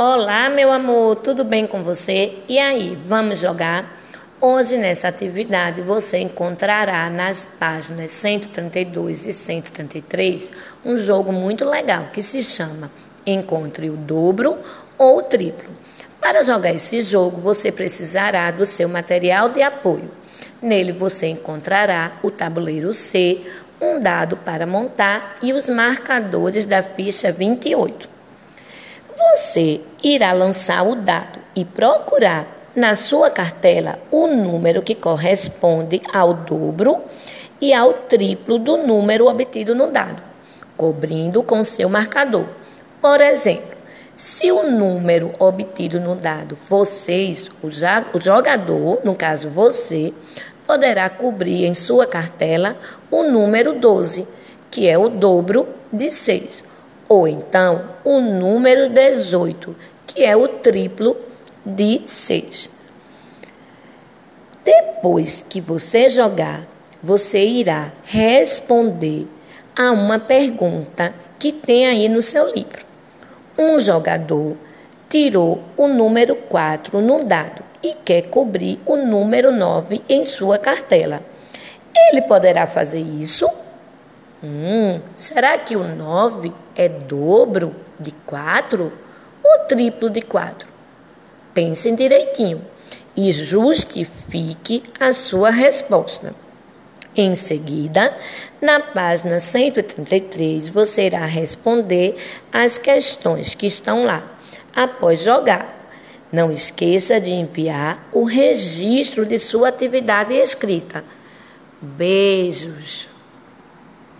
Olá, meu amor, tudo bem com você? E aí, vamos jogar? Hoje, nessa atividade, você encontrará nas páginas 132 e 133 um jogo muito legal que se chama Encontre o Dobro ou o Triplo. Para jogar esse jogo, você precisará do seu material de apoio. Nele você encontrará o tabuleiro C, um dado para montar e os marcadores da ficha 28. Você irá lançar o dado e procurar na sua cartela o número que corresponde ao dobro e ao triplo do número obtido no dado, cobrindo com seu marcador. Por exemplo, se o número obtido no dado 6, o jogador, no caso você, poderá cobrir em sua cartela o número 12, que é o dobro de 6 ou então o número 18, que é o triplo de 6. Depois que você jogar, você irá responder a uma pergunta que tem aí no seu livro. Um jogador tirou o número 4 no dado e quer cobrir o número 9 em sua cartela. Ele poderá fazer isso Hum, será que o 9 é dobro de 4 ou triplo de 4? Pensem direitinho e justifique a sua resposta. Em seguida, na página 133, você irá responder as questões que estão lá após jogar. Não esqueça de enviar o registro de sua atividade escrita. Beijos!